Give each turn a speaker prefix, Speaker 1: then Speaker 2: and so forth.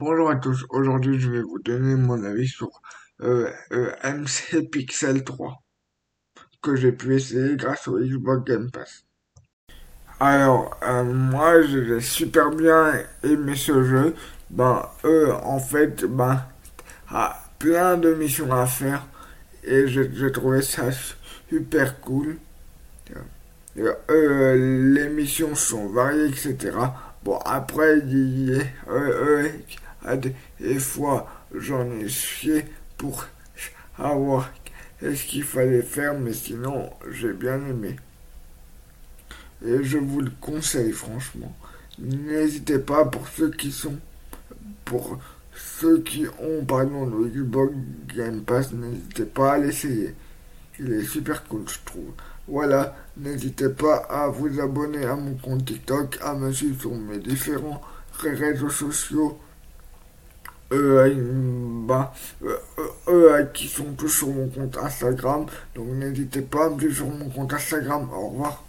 Speaker 1: Bonjour à tous, aujourd'hui je vais vous donner mon avis sur euh, euh, MC Pixel 3 que j'ai pu essayer grâce au Xbox Game Pass. Alors, euh, moi j'ai super bien aimé ce jeu. Ben, en fait, ben, a plein de missions à faire et j'ai trouvé ça super cool. Euh, les missions sont variées, etc. Bon, après, il y a des fois, j'en ai chié pour savoir ce qu'il fallait faire, mais sinon, j'ai bien aimé. Et je vous le conseille, franchement. N'hésitez pas pour ceux qui sont. Pour ceux qui ont, pardon, le Xbox Game Pass, n'hésitez pas à l'essayer. Il est super cool, je trouve. Voilà, n'hésitez pas à vous abonner à mon compte TikTok, à me suivre sur mes différents réseaux sociaux. Euh, bah, euh, qui sont tous sur mon compte Instagram. Donc n'hésitez pas à me suivre sur mon compte Instagram. Au revoir.